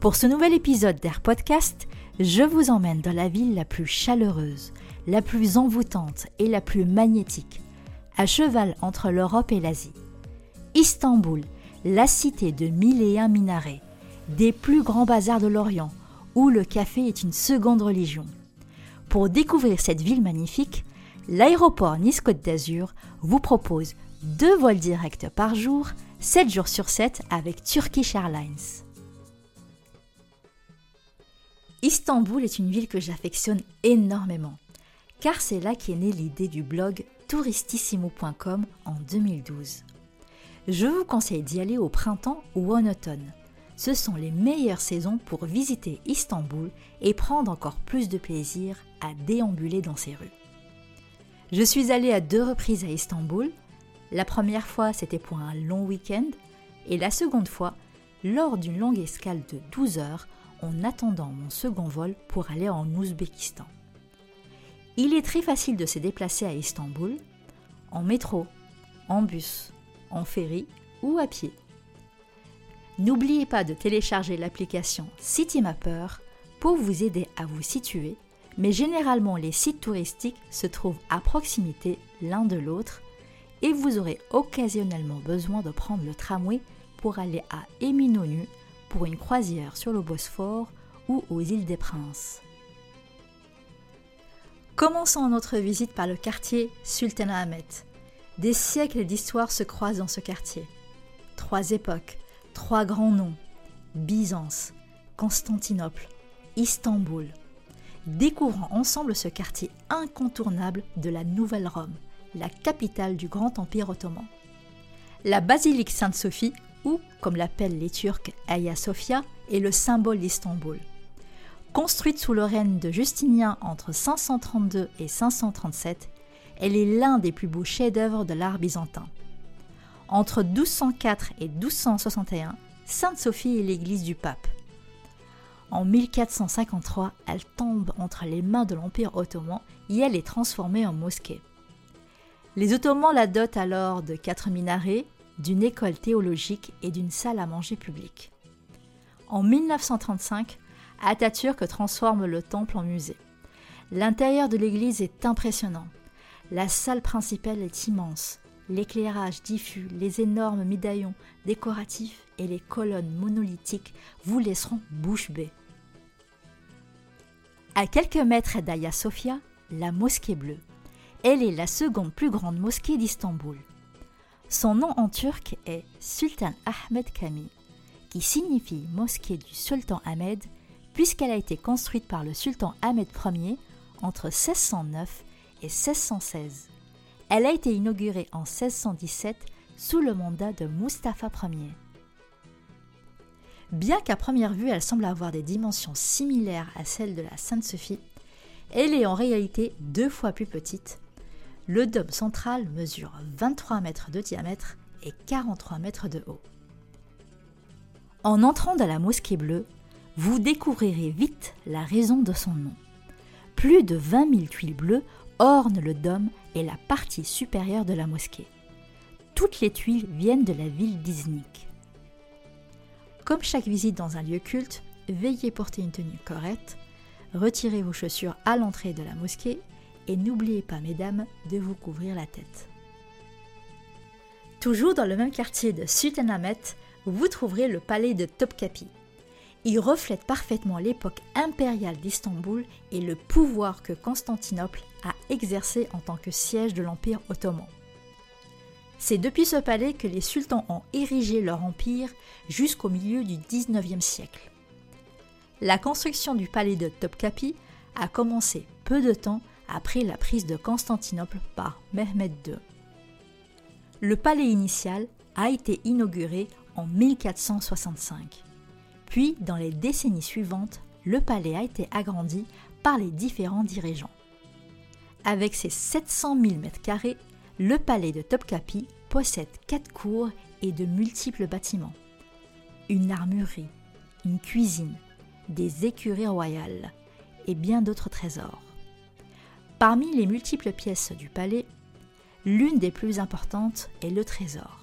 Pour ce nouvel épisode d'Air Podcast, je vous emmène dans la ville la plus chaleureuse, la plus envoûtante et la plus magnétique, à cheval entre l'Europe et l'Asie. Istanbul, la cité de mille et un minarets, des plus grands bazars de l'Orient, où le café est une seconde religion. Pour découvrir cette ville magnifique, l'aéroport Nice-Côte d'Azur vous propose deux vols directs par jour, 7 jours sur 7 avec Turkish Airlines. Istanbul est une ville que j'affectionne énormément, car c'est là qu'est née l'idée du blog touristissimo.com en 2012. Je vous conseille d'y aller au printemps ou en automne. Ce sont les meilleures saisons pour visiter Istanbul et prendre encore plus de plaisir à déambuler dans ses rues. Je suis allée à deux reprises à Istanbul. La première fois, c'était pour un long week-end, et la seconde fois, lors d'une longue escale de 12 heures en attendant mon second vol pour aller en Ouzbékistan. Il est très facile de se déplacer à Istanbul, en métro, en bus, en ferry ou à pied. N'oubliez pas de télécharger l'application CityMapper pour vous aider à vous situer, mais généralement les sites touristiques se trouvent à proximité l'un de l'autre et vous aurez occasionnellement besoin de prendre le tramway pour aller à Eminonu pour une croisière sur le Bosphore ou aux îles des Princes. Commençons notre visite par le quartier Sultanahmet. Des siècles d'histoire se croisent dans ce quartier. Trois époques, trois grands noms Byzance, Constantinople, Istanbul. Découvrons ensemble ce quartier incontournable de la Nouvelle Rome, la capitale du Grand Empire ottoman. La basilique Sainte-Sophie comme l'appellent les Turcs, Hagia Sophia, est le symbole d'Istanbul. Construite sous le règne de Justinien entre 532 et 537, elle est l'un des plus beaux chefs-d'œuvre de l'art byzantin. Entre 1204 et 1261, Sainte Sophie est l'église du pape. En 1453, elle tombe entre les mains de l'Empire ottoman et elle est transformée en mosquée. Les Ottomans la dotent alors de quatre minarets, d'une école théologique et d'une salle à manger publique. En 1935, Atatürk transforme le temple en musée. L'intérieur de l'église est impressionnant. La salle principale est immense. L'éclairage diffus, les énormes médaillons décoratifs et les colonnes monolithiques vous laisseront bouche bée. À quelques mètres d'Aya Sofia, la mosquée bleue. Elle est la seconde plus grande mosquée d'Istanbul. Son nom en turc est Sultan Ahmed Kami, qui signifie mosquée du sultan Ahmed, puisqu'elle a été construite par le sultan Ahmed Ier entre 1609 et 1616. Elle a été inaugurée en 1617 sous le mandat de Mustapha Ier. Bien qu'à première vue elle semble avoir des dimensions similaires à celles de la Sainte-Sophie, elle est en réalité deux fois plus petite le dôme central mesure 23 mètres de diamètre et 43 mètres de haut. En entrant dans la mosquée bleue, vous découvrirez vite la raison de son nom. Plus de 20 000 tuiles bleues ornent le dôme et la partie supérieure de la mosquée. Toutes les tuiles viennent de la ville d'Iznik. Comme chaque visite dans un lieu culte, veillez porter une tenue correcte, retirez vos chaussures à l'entrée de la mosquée et n'oubliez pas, mesdames, de vous couvrir la tête. Toujours dans le même quartier de Sultanahmet, vous trouverez le palais de Topkapi. Il reflète parfaitement l'époque impériale d'Istanbul et le pouvoir que Constantinople a exercé en tant que siège de l'Empire ottoman. C'est depuis ce palais que les sultans ont érigé leur empire jusqu'au milieu du XIXe siècle. La construction du palais de Topkapi a commencé peu de temps après la prise de Constantinople par Mehmed II. Le palais initial a été inauguré en 1465. Puis, dans les décennies suivantes, le palais a été agrandi par les différents dirigeants. Avec ses 700 000 m2, le palais de Topkapi possède quatre cours et de multiples bâtiments. Une armurerie, une cuisine, des écuries royales et bien d'autres trésors. Parmi les multiples pièces du palais, l'une des plus importantes est le trésor.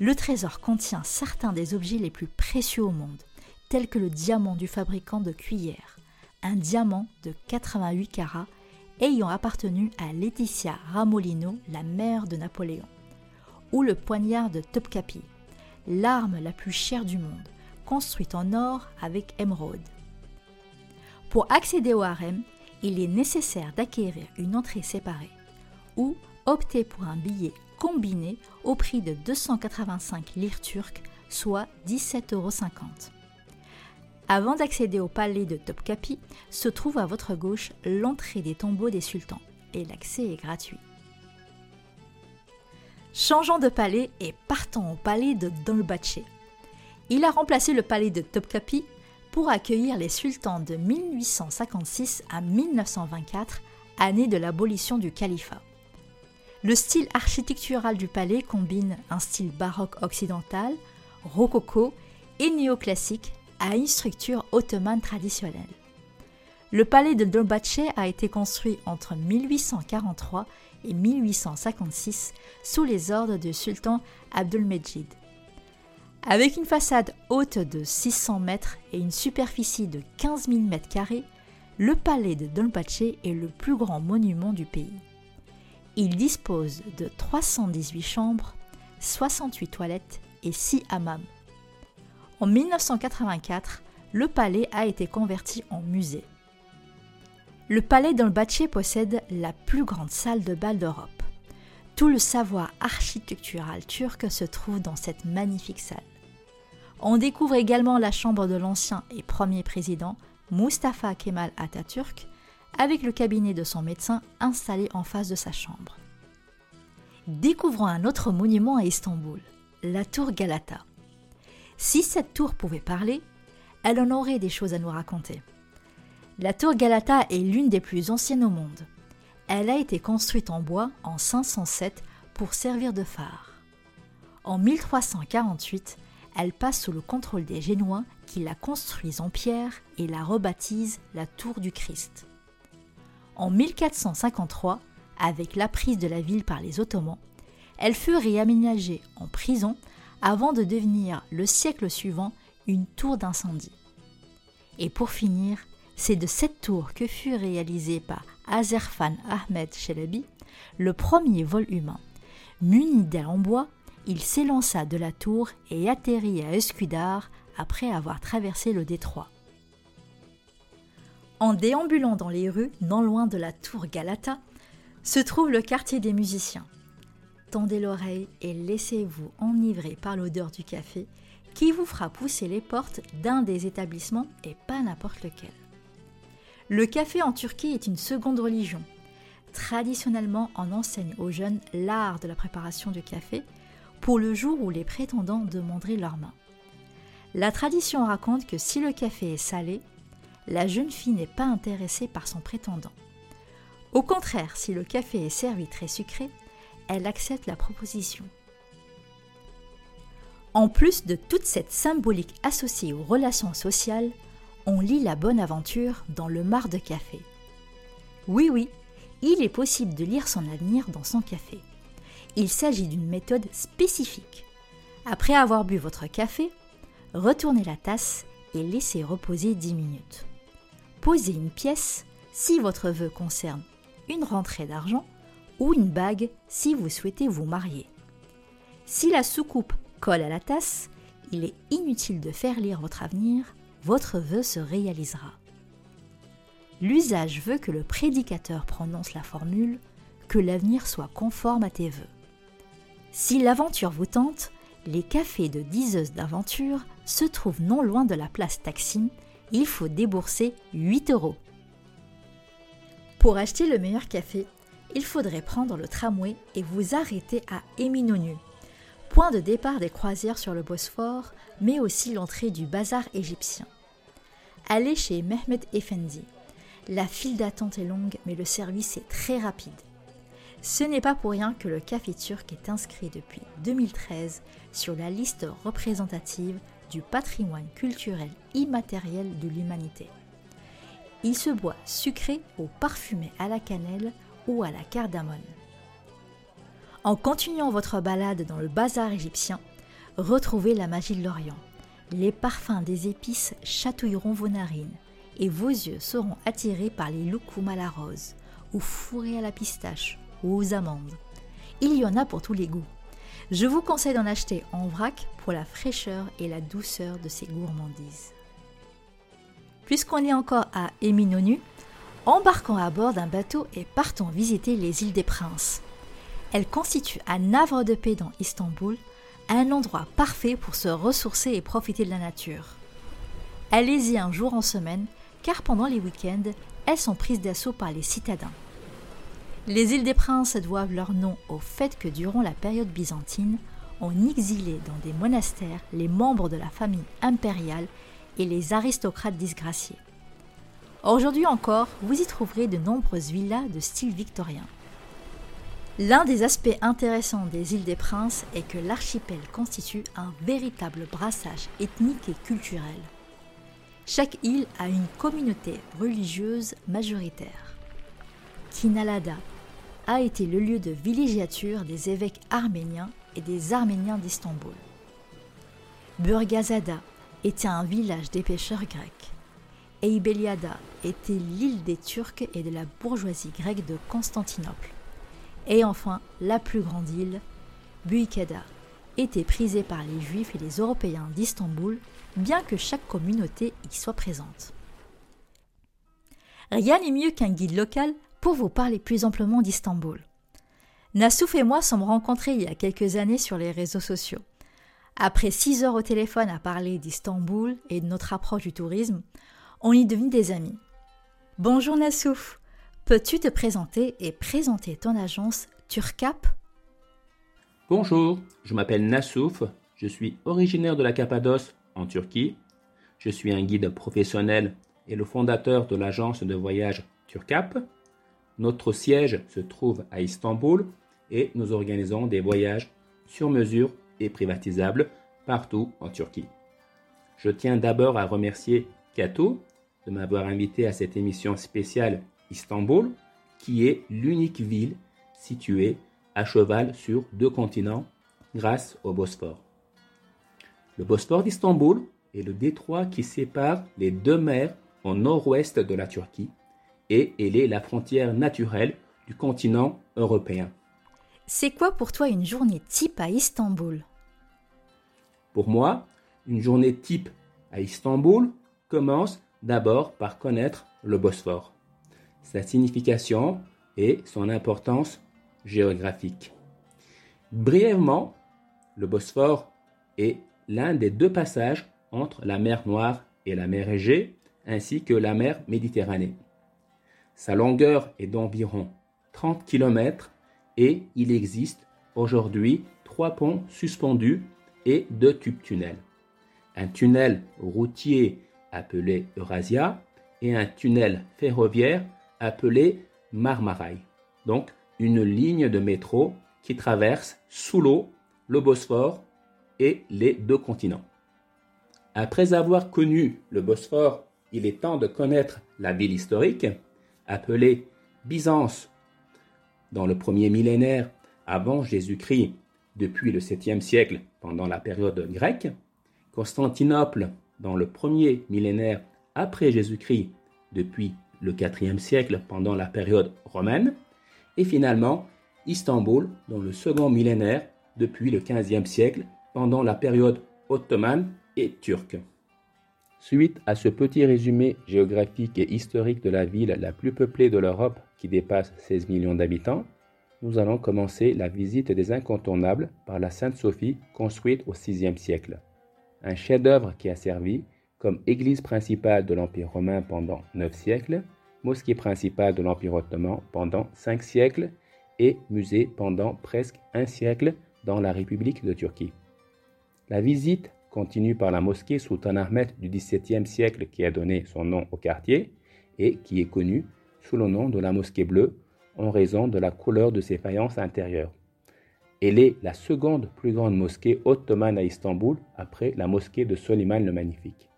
Le trésor contient certains des objets les plus précieux au monde, tels que le diamant du fabricant de cuillères, un diamant de 88 carats ayant appartenu à Laetitia Ramolino, la mère de Napoléon, ou le poignard de Topkapi, l'arme la plus chère du monde, construite en or avec émeraude. Pour accéder au harem, il est nécessaire d'acquérir une entrée séparée ou opter pour un billet combiné au prix de 285 lire turques, soit 17,50 euros. Avant d'accéder au palais de Topkapi, se trouve à votre gauche l'entrée des tombeaux des sultans et l'accès est gratuit. Changeons de palais et partons au palais de Dolbaché. Il a remplacé le palais de Topkapi pour accueillir les sultans de 1856 à 1924, année de l'abolition du califat. Le style architectural du palais combine un style baroque occidental, rococo et néoclassique à une structure ottomane traditionnelle. Le palais de Dolbache a été construit entre 1843 et 1856 sous les ordres du sultan Abdulmejid. Avec une façade haute de 600 mètres et une superficie de 15 000 mètres carrés, le palais de Dolbache est le plus grand monument du pays. Il dispose de 318 chambres, 68 toilettes et 6 hammams. En 1984, le palais a été converti en musée. Le palais d'Olbaché possède la plus grande salle de bal d'Europe. Tout le savoir architectural turc se trouve dans cette magnifique salle. On découvre également la chambre de l'ancien et premier président Mustafa Kemal Atatürk avec le cabinet de son médecin installé en face de sa chambre. Découvrons un autre monument à Istanbul, la tour Galata. Si cette tour pouvait parler, elle en aurait des choses à nous raconter. La tour Galata est l'une des plus anciennes au monde. Elle a été construite en bois en 507 pour servir de phare. En 1348, elle passe sous le contrôle des Génois qui la construisent en pierre et la rebaptisent la tour du Christ. En 1453, avec la prise de la ville par les Ottomans, elle fut réaménagée en prison avant de devenir le siècle suivant une tour d'incendie. Et pour finir, c'est de cette tour que fut réalisé par Azerfan Ahmed Chelebi le premier vol humain. Muni d'ailes en bois, il s'élança de la tour et atterrit à Escudar après avoir traversé le détroit. En déambulant dans les rues, non loin de la tour Galata, se trouve le quartier des musiciens tendez l'oreille et laissez-vous enivrer par l'odeur du café qui vous fera pousser les portes d'un des établissements et pas n'importe lequel. Le café en Turquie est une seconde religion. Traditionnellement, on enseigne aux jeunes l'art de la préparation du café pour le jour où les prétendants demanderaient leur main. La tradition raconte que si le café est salé, la jeune fille n'est pas intéressée par son prétendant. Au contraire, si le café est servi très sucré, elle accepte la proposition. En plus de toute cette symbolique associée aux relations sociales, on lit la bonne aventure dans le mar de café. Oui, oui, il est possible de lire son avenir dans son café. Il s'agit d'une méthode spécifique. Après avoir bu votre café, retournez la tasse et laissez reposer 10 minutes. Posez une pièce si votre vœu concerne une rentrée d'argent ou une bague si vous souhaitez vous marier. Si la soucoupe colle à la tasse, il est inutile de faire lire votre avenir, votre vœu se réalisera. L'usage veut que le prédicateur prononce la formule que l'avenir soit conforme à tes vœux. Si l'aventure vous tente, les cafés de diseuses d'aventure se trouvent non loin de la place Taksim. Il faut débourser 8 euros. Pour acheter le meilleur café, il faudrait prendre le tramway et vous arrêter à Eminonu, point de départ des croisières sur le Bosphore, mais aussi l'entrée du bazar égyptien. allez chez Mehmet Effendi. La file d'attente est longue, mais le service est très rapide. Ce n'est pas pour rien que le café turc est inscrit depuis 2013 sur la liste représentative du patrimoine culturel immatériel de l'humanité. Il se boit sucré ou parfumé à la cannelle ou à la cardamone. En continuant votre balade dans le bazar égyptien, retrouvez la magie de l'Orient. Les parfums des épices chatouilleront vos narines et vos yeux seront attirés par les loukoums à la rose ou fourrés à la pistache ou aux amandes. Il y en a pour tous les goûts. Je vous conseille d'en acheter en vrac pour la fraîcheur et la douceur de ces gourmandises. Puisqu'on est encore à Éminonu, embarquons à bord d'un bateau et partons visiter les îles des Princes. Elles constituent un havre de paix dans Istanbul, un endroit parfait pour se ressourcer et profiter de la nature. Allez-y un jour en semaine, car pendant les week-ends, elles sont prises d'assaut par les citadins. Les îles des Princes doivent leur nom au fait que durant la période byzantine, on exilait dans des monastères les membres de la famille impériale et les aristocrates disgraciés. Aujourd'hui encore, vous y trouverez de nombreuses villas de style victorien. L'un des aspects intéressants des îles des Princes est que l'archipel constitue un véritable brassage ethnique et culturel. Chaque île a une communauté religieuse majoritaire. Kinalada, a été le lieu de villégiature des évêques arméniens et des Arméniens d'Istanbul. Burgazada était un village des pêcheurs grecs. Eibeliada était l'île des Turcs et de la bourgeoisie grecque de Constantinople. Et enfin, la plus grande île, Buikada, était prisée par les Juifs et les Européens d'Istanbul, bien que chaque communauté y soit présente. Rien n'est mieux qu'un guide local pour vous parler plus amplement d'Istanbul. Nassouf et moi sommes rencontrés il y a quelques années sur les réseaux sociaux. Après six heures au téléphone à parler d'Istanbul et de notre approche du tourisme, on y est devenus des amis. Bonjour Nassouf, peux-tu te présenter et présenter ton agence Turcap? Bonjour, je m'appelle Nassouf, je suis originaire de la Cappadoce en Turquie. Je suis un guide professionnel et le fondateur de l'agence de voyage Turcap. Notre siège se trouve à Istanbul et nous organisons des voyages sur mesure et privatisables partout en Turquie. Je tiens d'abord à remercier Kato de m'avoir invité à cette émission spéciale Istanbul, qui est l'unique ville située à cheval sur deux continents grâce au Bosphore. Le Bosphore d'Istanbul est le détroit qui sépare les deux mers au nord-ouest de la Turquie et elle est la frontière naturelle du continent européen. C'est quoi pour toi une journée type à Istanbul? Pour moi, une journée type à Istanbul commence d'abord par connaître le Bosphore, sa signification et son importance géographique. Brièvement, le Bosphore est l'un des deux passages entre la mer Noire et la mer Égée, ainsi que la mer Méditerranée. Sa longueur est d'environ 30 km et il existe aujourd'hui trois ponts suspendus et deux tubes tunnels. Un tunnel routier appelé Eurasia et un tunnel ferroviaire appelé Marmaray. Donc une ligne de métro qui traverse sous l'eau le Bosphore et les deux continents. Après avoir connu le Bosphore, il est temps de connaître la ville historique appelée Byzance dans le premier millénaire avant Jésus-Christ, depuis le 7e siècle pendant la période grecque, Constantinople dans le premier millénaire après Jésus-Christ, depuis le 4e siècle pendant la période romaine, et finalement Istanbul dans le second millénaire depuis le 15e siècle pendant la période ottomane et turque. Suite à ce petit résumé géographique et historique de la ville la plus peuplée de l'Europe qui dépasse 16 millions d'habitants, nous allons commencer la visite des incontournables par la Sainte Sophie construite au VIe siècle. Un chef-d'œuvre qui a servi comme église principale de l'Empire romain pendant 9 siècles, mosquée principale de l'Empire ottoman pendant 5 siècles et musée pendant presque un siècle dans la République de Turquie. La visite continue par la mosquée Sultan Ahmed du XVIIe siècle qui a donné son nom au quartier et qui est connue sous le nom de la mosquée bleue en raison de la couleur de ses faïences intérieures. Elle est la seconde plus grande mosquée ottomane à Istanbul après la mosquée de Soliman le Magnifique.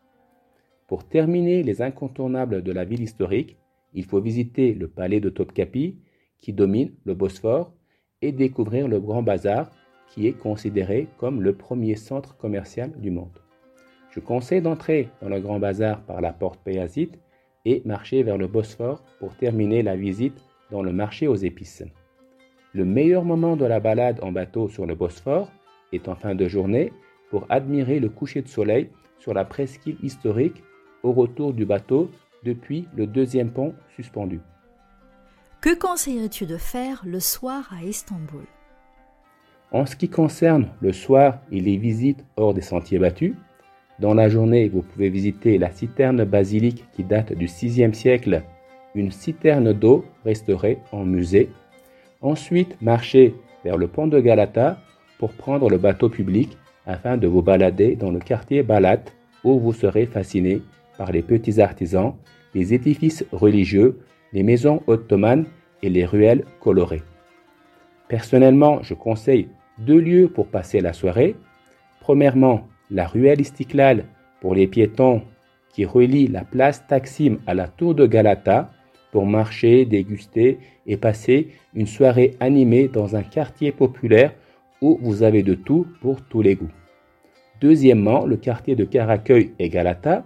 Pour terminer les incontournables de la ville historique, il faut visiter le palais de Topkapi qui domine le Bosphore et découvrir le Grand Bazar qui est considéré comme le premier centre commercial du monde. Je conseille d'entrer dans le Grand Bazar par la porte Payazite et marcher vers le Bosphore pour terminer la visite dans le marché aux épices. Le meilleur moment de la balade en bateau sur le Bosphore est en fin de journée pour admirer le coucher de soleil sur la presqu'île historique au retour du bateau depuis le deuxième pont suspendu. Que conseillerais-tu de faire le soir à Istanbul? En ce qui concerne le soir et les visites hors des sentiers battus, dans la journée, vous pouvez visiter la citerne basilique qui date du VIe siècle, une citerne d'eau restaurée en musée. Ensuite, marchez vers le pont de Galata pour prendre le bateau public afin de vous balader dans le quartier Balat où vous serez fasciné par les petits artisans, les édifices religieux, les maisons ottomanes et les ruelles colorées. Personnellement, je conseille deux lieux pour passer la soirée. Premièrement, la ruelle Istiklal pour les piétons qui relie la place Taksim à la tour de Galata pour marcher, déguster et passer une soirée animée dans un quartier populaire où vous avez de tout pour tous les goûts. Deuxièmement, le quartier de Karaköy et Galata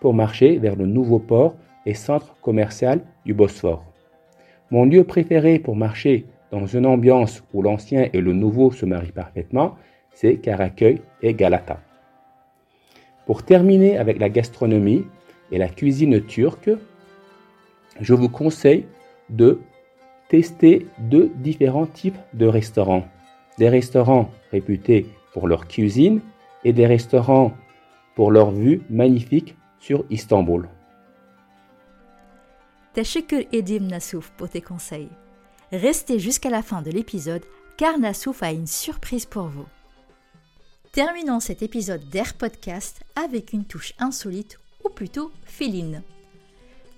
pour marcher vers le nouveau port et centre commercial du Bosphore. Mon lieu préféré pour marcher dans une ambiance où l'ancien et le nouveau se marient parfaitement, c'est Karaköy et Galata. Pour terminer avec la gastronomie et la cuisine turque, je vous conseille de tester deux différents types de restaurants. Des restaurants réputés pour leur cuisine et des restaurants pour leur vue magnifique sur Istanbul. Teşekkür Edim Nassouf pour tes conseils. Restez jusqu'à la fin de l'épisode car Nassouf a une surprise pour vous. Terminons cet épisode d'Air Podcast avec une touche insolite ou plutôt féline.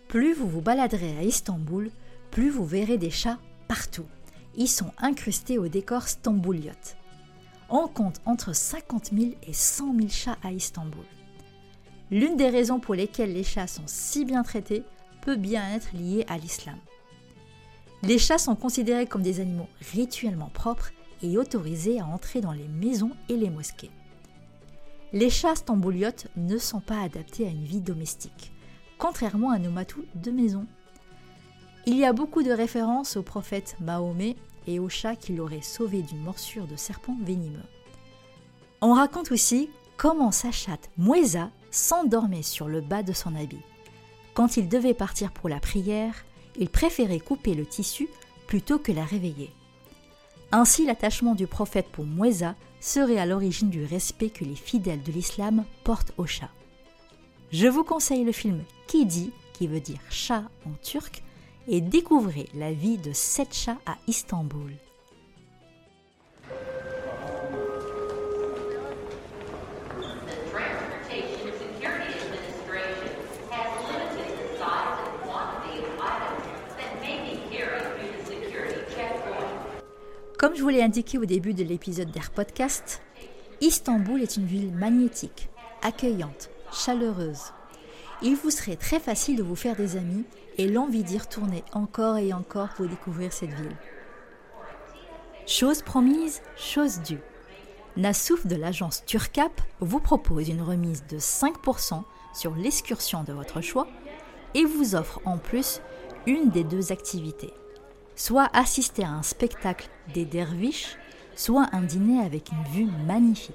Plus vous vous baladerez à Istanbul, plus vous verrez des chats partout. Ils sont incrustés au décor stambouliote. On compte entre 50 000 et 100 000 chats à Istanbul. L'une des raisons pour lesquelles les chats sont si bien traités peut bien être liée à l'islam. Les chats sont considérés comme des animaux rituellement propres et autorisés à entrer dans les maisons et les mosquées. Les chats stambouliotes ne sont pas adaptés à une vie domestique, contrairement à nos matous de maison. Il y a beaucoup de références au prophète Mahomet et au chat qui l'aurait sauvé d'une morsure de serpent venimeux. On raconte aussi comment sa chatte Moueza s'endormait sur le bas de son habit. Quand il devait partir pour la prière, il préférait couper le tissu plutôt que la réveiller. Ainsi, l'attachement du prophète pour Moueza serait à l'origine du respect que les fidèles de l'islam portent au chat. Je vous conseille le film Kidi, qui veut dire chat en turc, et découvrez la vie de sept chats à Istanbul. Comme je vous l'ai indiqué au début de l'épisode d'Air Podcast, Istanbul est une ville magnétique, accueillante, chaleureuse. Il vous serait très facile de vous faire des amis et l'envie d'y retourner encore et encore pour découvrir cette ville. Chose promise, chose due. Nassouf de l'agence Turcap vous propose une remise de 5% sur l'excursion de votre choix et vous offre en plus une des deux activités soit assister à un spectacle des derviches, soit un dîner avec une vue magnifique.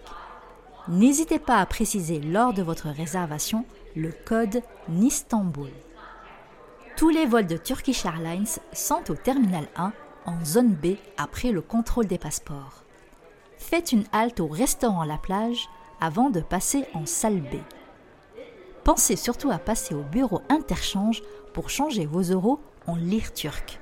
N'hésitez pas à préciser lors de votre réservation le code NISTANBUL. Tous les vols de Turkish Airlines sont au terminal 1 en zone B après le contrôle des passeports. Faites une halte au restaurant La Plage avant de passer en salle B. Pensez surtout à passer au bureau interchange pour changer vos euros en lire turc.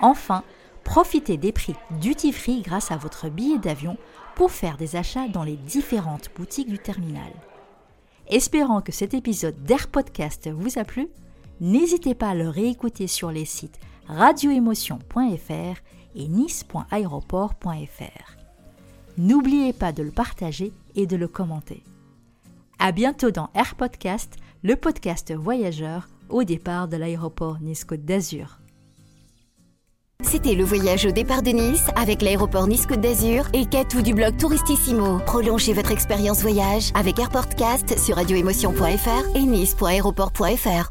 Enfin, profitez des prix duty free grâce à votre billet d'avion pour faire des achats dans les différentes boutiques du terminal. Espérant que cet épisode d'Air Podcast vous a plu, n'hésitez pas à le réécouter sur les sites radioémotion.fr et nice.aéroport.fr. N'oubliez pas de le partager et de le commenter. À bientôt dans Air Podcast, le podcast voyageur au départ de l'aéroport Nice-Côte d'Azur. C'était le voyage au départ de Nice avec l'aéroport Nice-Côte d'Azur et Catou du blog Touristissimo. Prolongez votre expérience voyage avec AirPortcast sur radioémotion.fr et nice.aéroport.fr.